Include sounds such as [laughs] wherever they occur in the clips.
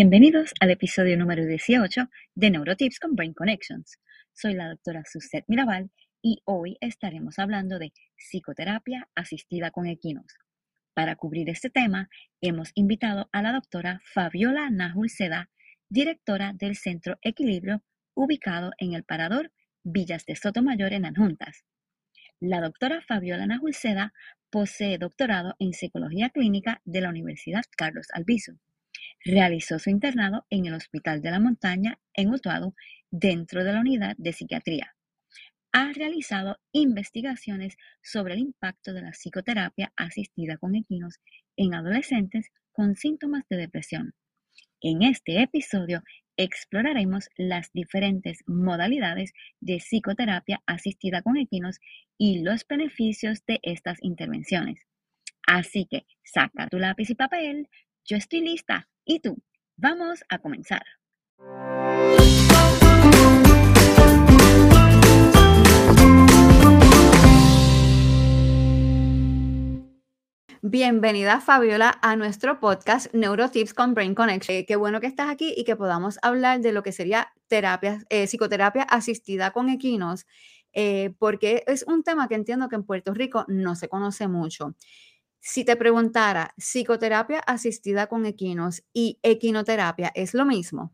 Bienvenidos al episodio número 18 de Neurotips con Brain Connections. Soy la doctora Suzette Mirabal y hoy estaremos hablando de psicoterapia asistida con equinos. Para cubrir este tema, hemos invitado a la doctora Fabiola Najulceda, directora del Centro Equilibrio, ubicado en el Parador Villas de Sotomayor en Adjuntas. La doctora Fabiola Najulceda posee doctorado en Psicología Clínica de la Universidad Carlos Albizu Realizó su internado en el Hospital de la Montaña en Utuado dentro de la unidad de psiquiatría. Ha realizado investigaciones sobre el impacto de la psicoterapia asistida con equinos en adolescentes con síntomas de depresión. En este episodio exploraremos las diferentes modalidades de psicoterapia asistida con equinos y los beneficios de estas intervenciones. Así que saca tu lápiz y papel, yo estoy lista. ¿Y tú? Vamos a comenzar. Bienvenida Fabiola a nuestro podcast Neurotips con Brain Connection. Eh, qué bueno que estás aquí y que podamos hablar de lo que sería terapia, eh, psicoterapia asistida con equinos, eh, porque es un tema que entiendo que en Puerto Rico no se conoce mucho. Si te preguntara, psicoterapia asistida con equinos y equinoterapia, ¿es lo mismo?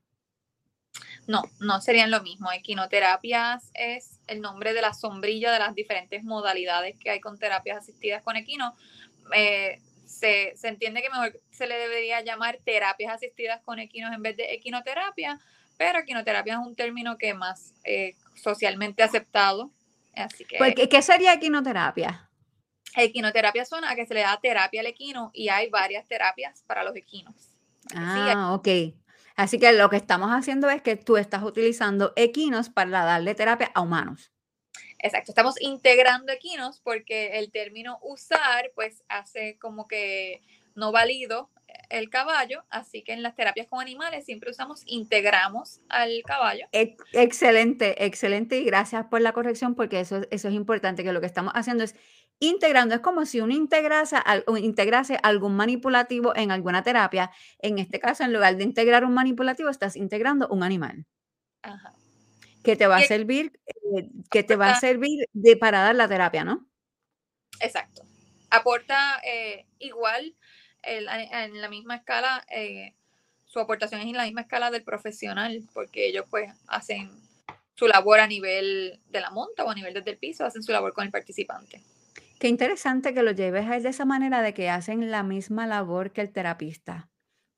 No, no serían lo mismo. Equinoterapias es el nombre de la sombrilla de las diferentes modalidades que hay con terapias asistidas con equinos. Eh, se, entiende que mejor se le debería llamar terapias asistidas con equinos en vez de equinoterapia, pero equinoterapia es un término que más eh, socialmente aceptado. Así que, pues, ¿Qué sería equinoterapia? Equinoterapia suena a que se le da terapia al equino y hay varias terapias para los equinos. Ah, ok. Así que lo que estamos haciendo es que tú estás utilizando equinos para darle terapia a humanos. Exacto, estamos integrando equinos porque el término usar pues hace como que no válido el caballo, así que en las terapias con animales siempre usamos integramos al caballo. Excelente, excelente y gracias por la corrección porque eso, eso es importante, que lo que estamos haciendo es integrando. Es como si uno integrase, integrase algún manipulativo en alguna terapia. En este caso, en lugar de integrar un manipulativo, estás integrando un animal. Que te va a servir, eh, que te va a servir de, para dar la terapia, ¿no? Exacto. Aporta eh, igual en la misma escala, eh, su aportación es en la misma escala del profesional, porque ellos pues hacen su labor a nivel de la monta o a nivel desde el piso, hacen su labor con el participante. Qué interesante que lo lleves a de esa manera de que hacen la misma labor que el terapista,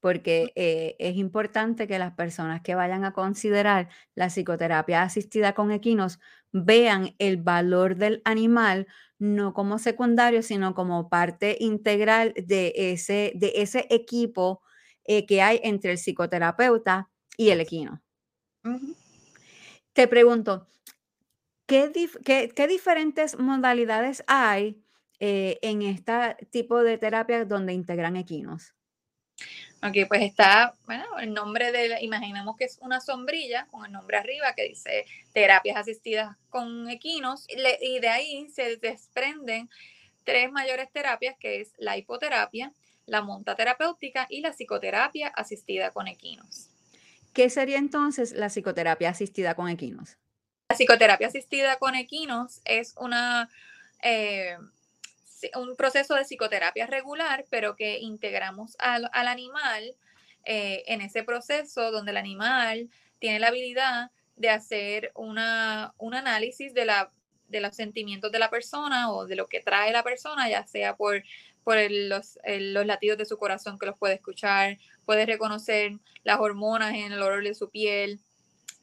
porque eh, es importante que las personas que vayan a considerar la psicoterapia asistida con equinos vean el valor del animal no como secundario, sino como parte integral de ese, de ese equipo eh, que hay entre el psicoterapeuta y el equino. Te pregunto, ¿Qué, diferentes modalidades hay eh, en este tipo de terapias donde integran equinos? Ok, pues está, bueno, el nombre de, imaginemos que es una sombrilla con el nombre arriba que dice terapias asistidas con equinos y de ahí se desprenden tres mayores terapias que es la hipoterapia, la monta terapéutica y la psicoterapia asistida con equinos. ¿Qué sería entonces la psicoterapia asistida con equinos? La psicoterapia asistida con equinos es una, eh, un proceso de psicoterapia regular, pero que integramos al, animal eh, en ese proceso donde el animal tiene la habilidad de hacer una, un análisis de, la, de los sentimientos de la persona o de lo que trae la persona, ya sea por, por los, los latidos de su corazón que los puede escuchar, puede reconocer las hormonas en el olor de su piel,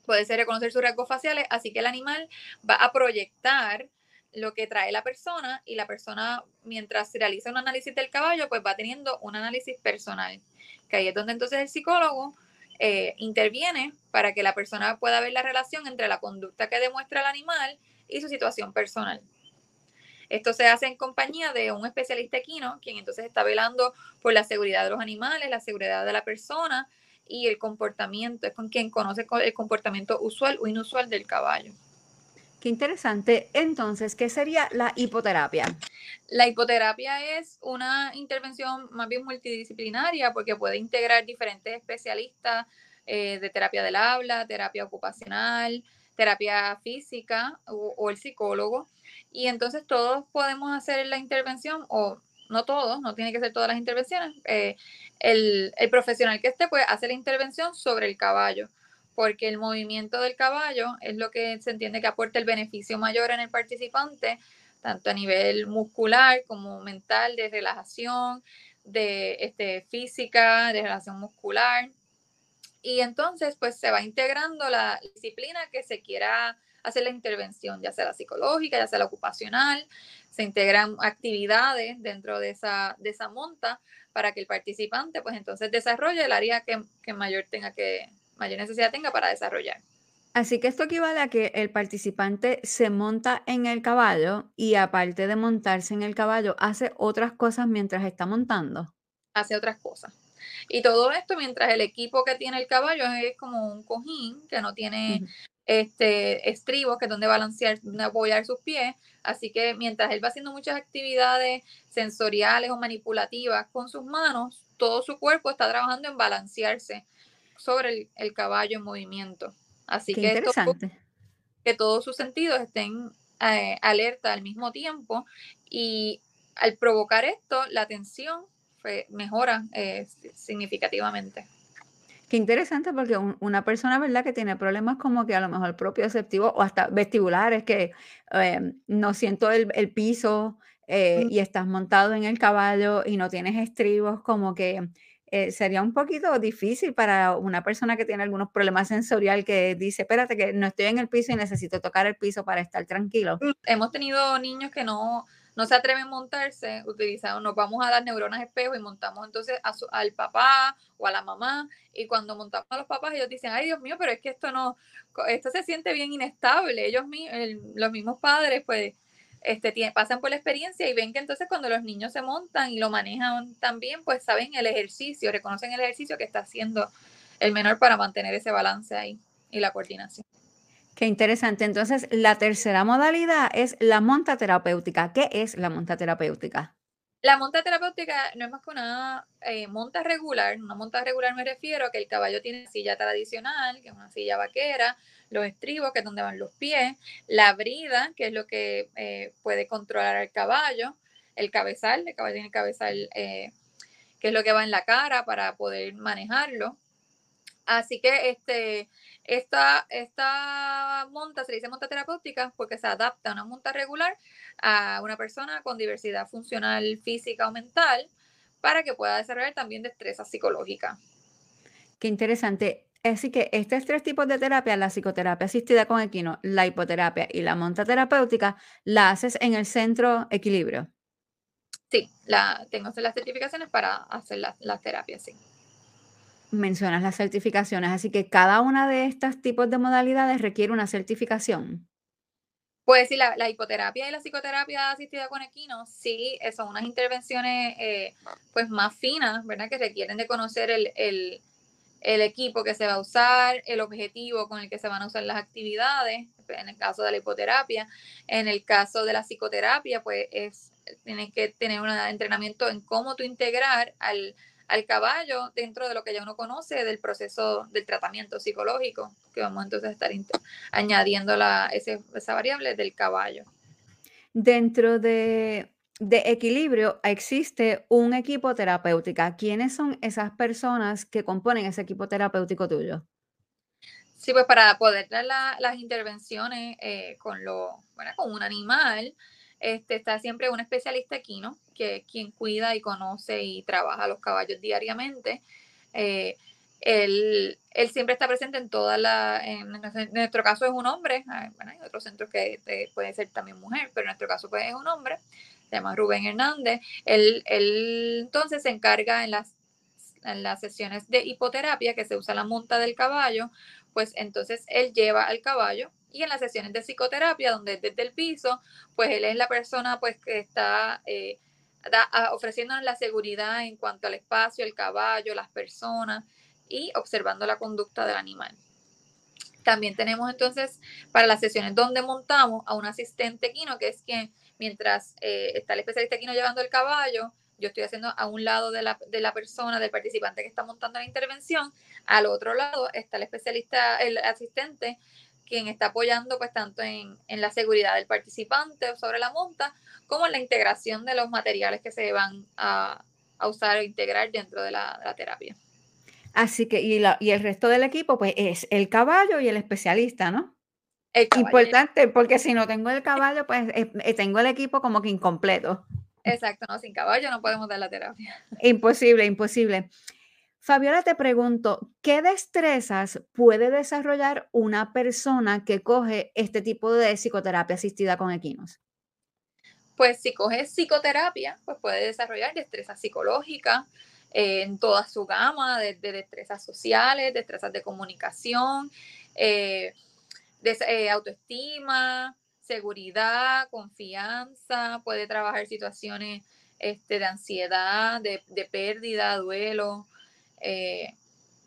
puede ser reconocer sus rasgos faciales, así que el animal va a proyectar lo que trae la persona y la persona mientras se realiza un análisis del caballo, pues va teniendo un análisis personal, que ahí es donde entonces el psicólogo eh, interviene para que la persona pueda ver la relación entre la conducta que demuestra el animal y su situación personal. Esto se hace en compañía de un especialista equino, quien entonces está velando por la seguridad de los animales, la seguridad de la persona, y el comportamiento, es con quien conoce el comportamiento usual o inusual del caballo. Qué interesante. Entonces, ¿qué sería la hipoterapia? La hipoterapia es una intervención más bien multidisciplinaria porque puede integrar diferentes especialistas eh, de terapia del habla, terapia ocupacional, terapia física o, el psicólogo. Y entonces todos podemos hacer la intervención o no todos, no tiene que ser todas las intervenciones. Eh, el, el, profesional que esté puede hacer la intervención sobre el caballo porque el movimiento del caballo es lo que se entiende que aporta el beneficio mayor en el participante, tanto a nivel muscular como mental, de relajación, de este, física, de relación muscular. Y entonces, pues se va integrando la disciplina que se quiera hacer la intervención, ya sea la psicológica, ya sea la ocupacional, se integran actividades dentro de esa, de esa monta para que el participante, pues entonces desarrolle el área que, que mayor tenga que, mayor necesidad tenga para desarrollar. Así que esto equivale a que el participante se monta en el caballo y aparte de montarse en el caballo, hace otras cosas mientras está montando. Hace otras cosas. Y todo esto mientras el equipo que tiene el caballo es como un cojín que no tiene este estribos, que es donde balancear, donde apoyar sus pies. Así que mientras él va haciendo muchas actividades sensoriales o manipulativas con sus manos, todo su cuerpo está trabajando en balancearse sobre el, caballo en movimiento. Así que, que todos sus sentidos estén eh, alerta al mismo tiempo y al provocar esto, la tensión mejora eh, significativamente. Qué interesante porque una persona, ¿verdad? Que tiene problemas como que a lo mejor propioceptivos o hasta vestibulares, que eh, no siento el, piso y estás montado en el caballo y no tienes estribos, como que eh, sería un poquito difícil para una persona que tiene algunos problemas sensorial que dice, espérate que no estoy en el piso y necesito tocar el piso para estar tranquilo. Mm, hemos tenido niños que no, no se atreven a montarse, utilizamos, nos vamos a dar neuronas espejo y montamos entonces al papá o a la mamá y cuando montamos a los papás ellos dicen, ay Dios mío, pero es que esto no, esto se siente bien inestable, ellos los mismos padres pues este, pasan por la experiencia y ven que entonces cuando los niños se montan y lo manejan también, pues saben el ejercicio, reconocen el ejercicio que está haciendo el menor para mantener ese balance ahí y la coordinación. Qué interesante. Entonces, la tercera modalidad es la monta terapéutica. ¿Qué es la monta terapéutica? La monta terapéutica no es más que una eh, monta regular. Una monta regular me refiero a que el caballo tiene silla tradicional, que es una silla vaquera, los estribos, que es donde van los pies, la brida, que es lo que eh, puede controlar al caballo, el cabezal, el caballo tiene cabezal, eh, que es lo que va en la cara para poder manejarlo. Así que este, esta, esta monta se dice monta terapéutica porque se adapta a una monta regular a una persona con diversidad funcional física o mental para que pueda desarrollar también destreza psicológica. Qué interesante. Así que estos tres tipos de terapia, la psicoterapia asistida con equino, la hipoterapia y la monta terapéutica, la haces en el centro equilibrio. Sí, la, tengo las certificaciones para hacer las la terapias, sí. Mencionas las certificaciones, así que cada una de estos tipos de modalidades requiere una certificación. Pues sí, la, hipoterapia y la psicoterapia asistida con equino, sí, son unas intervenciones eh, pues más finas, ¿verdad? Que requieren de conocer el, el equipo que se va a usar, el objetivo con el que se van a usar las actividades, en el caso de la hipoterapia. En el caso de la psicoterapia, pues es, tienes que tener un entrenamiento en cómo tú integrar al, caballo dentro de lo que ya uno conoce del proceso del tratamiento psicológico, que vamos entonces a estar añadiendo la, esa variable del caballo. Dentro de de equilibrio existe un equipo terapéutico. ¿Quiénes son esas personas que componen ese equipo terapéutico tuyo? Sí, pues para poder dar las intervenciones eh, con, lo, con un animal, este, está siempre un especialista equino, que es quien cuida y conoce y trabaja los caballos diariamente. Eh, él, siempre está presente en todas las, en, nuestro caso es un hombre, hay otros centros que eh, puede ser también mujer, pero en nuestro caso pues es un hombre llama Rubén Hernández, él, entonces se encarga en las, en las sesiones de hipoterapia que se usa la monta del caballo, pues entonces él lleva al caballo y en las sesiones de psicoterapia, donde desde el piso, pues él es la persona pues que está eh, ofreciéndonos la seguridad en cuanto al espacio, el caballo, las personas y observando la conducta del animal. También tenemos entonces para las sesiones donde montamos a un asistente equino, que es quien, mientras eh, está el especialista equino llevando el caballo, yo estoy haciendo a un lado de la, de la, persona, del participante que está montando la intervención, al otro lado está el especialista, el asistente, quien está apoyando pues tanto en, en la seguridad del participante sobre la monta, como en la integración de los materiales que se van a, a usar o integrar dentro de la, de la terapia. Así que, y, la, y, el resto del equipo, pues es el caballo y el especialista, ¿no? El Importante, porque si no tengo el caballo, pues eh, eh, tengo el equipo como que incompleto. Exacto, no, sin caballo no podemos dar la terapia. [laughs] Imposible, imposible. Fabiola, te pregunto, ¿qué destrezas puede desarrollar una persona que coge este tipo de psicoterapia asistida con equinos? Pues si coge psicoterapia, pues puede desarrollar destrezas psicológicas eh, en toda su gama, desde de destrezas sociales, destrezas de comunicación, eh, de, eh, autoestima, seguridad, confianza, puede trabajar situaciones este, de ansiedad, de, pérdida, duelo, eh,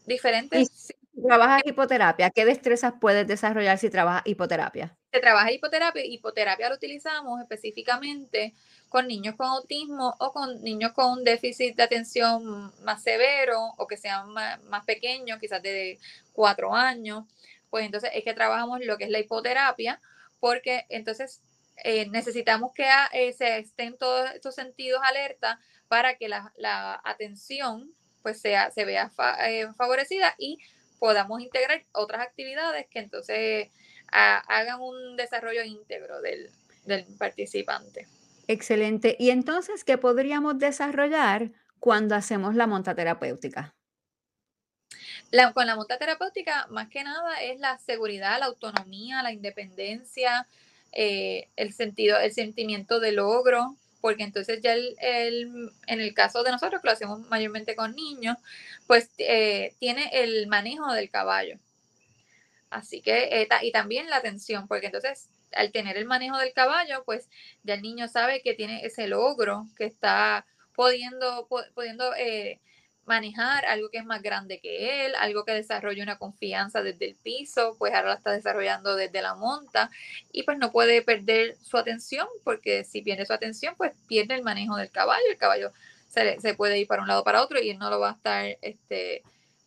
diferentes. Si trabajas hipoterapia, ¿qué destrezas puedes desarrollar si trabajas hipoterapia? Se trabaja hipoterapia, hipoterapia lo utilizamos específicamente con niños con autismo o con niños con un déficit de atención más severo o que sean más, más pequeños, quizás de cuatro años. Pues entonces es que trabajamos lo que es la hipoterapia, porque entonces eh, necesitamos que eh, se estén todos estos sentidos alerta para que la, atención pues sea, se vea eh, favorecida y podamos integrar otras actividades que entonces hagan un desarrollo íntegro del, del participante. Excelente. ¿Y entonces qué podríamos desarrollar cuando hacemos la monta terapéutica? Con la monta terapéutica, más que nada, es la seguridad, la autonomía, la independencia, eh, el sentido, el sentimiento de logro, porque entonces ya el, en el caso de nosotros, que lo hacemos mayormente con niños, pues eh, tiene el manejo del caballo. Así que, eh, y también la atención, porque entonces al tener el manejo del caballo, pues ya el niño sabe que tiene ese logro, que está pudiendo, pudiendo manejar algo que es más grande que él, algo que desarrolle una confianza desde el piso, pues ahora la está desarrollando desde la monta y pues no puede perder su atención porque si pierde su atención pues pierde el manejo del caballo, el caballo se, se puede ir para un lado para otro y él no lo va a estar este,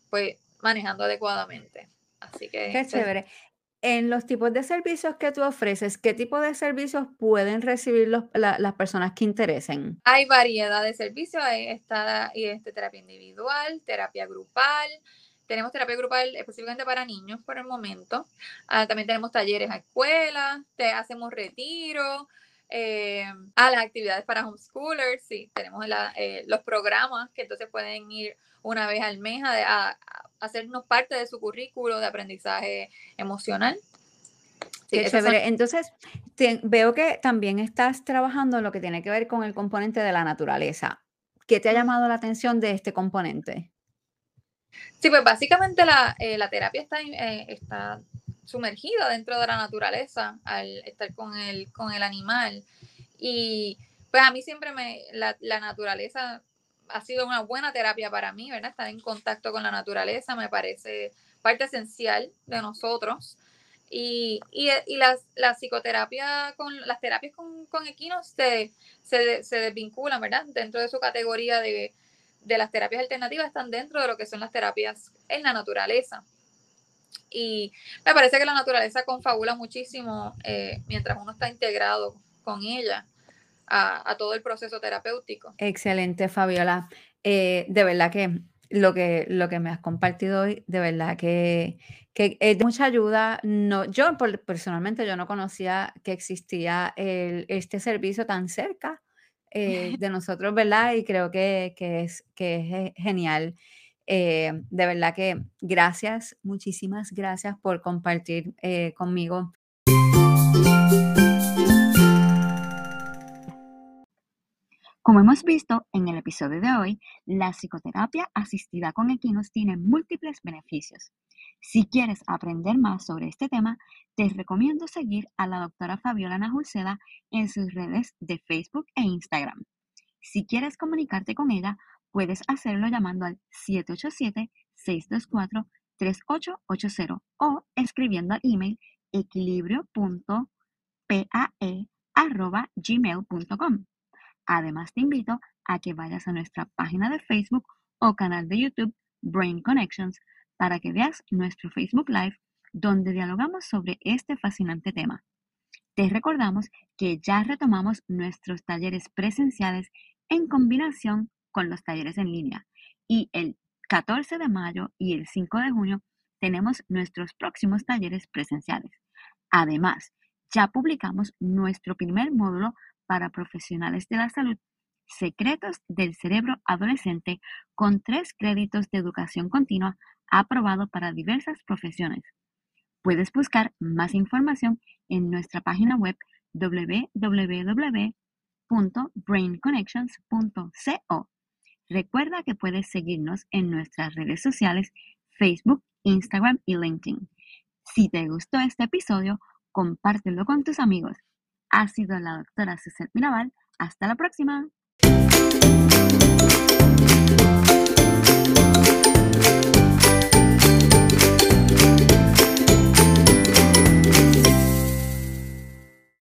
pues manejando adecuadamente. Así que... Qué chévere. En los tipos de servicios que tú ofreces, ¿qué tipo de servicios pueden recibir las personas que interesen? Hay variedad de servicios, está este, terapia individual, terapia grupal, tenemos terapia grupal específicamente para niños por el momento. Ah, también tenemos talleres a escuelas, te hacemos retiro, eh, a las actividades para homeschoolers, sí, tenemos eh, los programas que entonces pueden ir una vez al mes a, hacernos parte de su currículo de aprendizaje emocional. Qué chévere. Entonces, veo que también estás trabajando en lo que tiene que ver con el componente de la naturaleza. ¿Qué te ha llamado la atención de este componente? Sí, pues básicamente la, eh, terapia está, eh, está sumergida dentro de la naturaleza al estar con el, con el animal. Y pues a mí siempre me, la, la naturaleza ha sido una buena terapia para mí, ¿verdad? Estar en contacto con la naturaleza me parece parte esencial de nosotros. Y, y, y las, la psicoterapia, con las terapias con, con equinos se, se, se, desvinculan, ¿verdad? Dentro de su categoría de, de las terapias alternativas están dentro de lo que son las terapias en la naturaleza. Y me parece que la naturaleza confabula muchísimo eh, mientras uno está integrado con ella a, todo el proceso terapéutico. Excelente, Fabiola. Eh, de verdad que lo, que lo que me has compartido hoy, de verdad que, es de mucha ayuda. No, yo personalmente yo no conocía que existía este servicio tan cerca eh, [laughs] de nosotros, ¿verdad? Y creo que, es, que es genial. Eh, de verdad que gracias, muchísimas gracias por compartir conmigo. Como hemos visto en el episodio de hoy, la psicoterapia asistida con equinos tiene múltiples beneficios. Si quieres aprender más sobre este tema, te recomiendo seguir a la doctora Fabiola Najulceda en sus redes de Facebook e Instagram. Si quieres comunicarte con ella, puedes hacerlo llamando al 787-624 3880 o escribiendo al email equilibrio.pae.gmail.com. Además, te invito a que vayas a nuestra página de Facebook o canal de YouTube Brain Connections para que veas nuestro Facebook Live donde dialogamos sobre este fascinante tema. Te recordamos que ya retomamos nuestros talleres presenciales en combinación con los talleres en línea y el 14 de mayo y el 5 de junio tenemos nuestros próximos talleres presenciales. Además, ya publicamos nuestro primer módulo para profesionales de la salud, Secretos del Cerebro Adolescente, con tres créditos de educación continua aprobado para diversas profesiones. Puedes buscar más información en nuestra página web www.brainconnections.co. Recuerda que puedes seguirnos en nuestras redes sociales Facebook, Instagram y LinkedIn. Si te gustó este episodio, compártelo con tus amigos. Ha sido la doctora Suzette Mirabal. Hasta la próxima.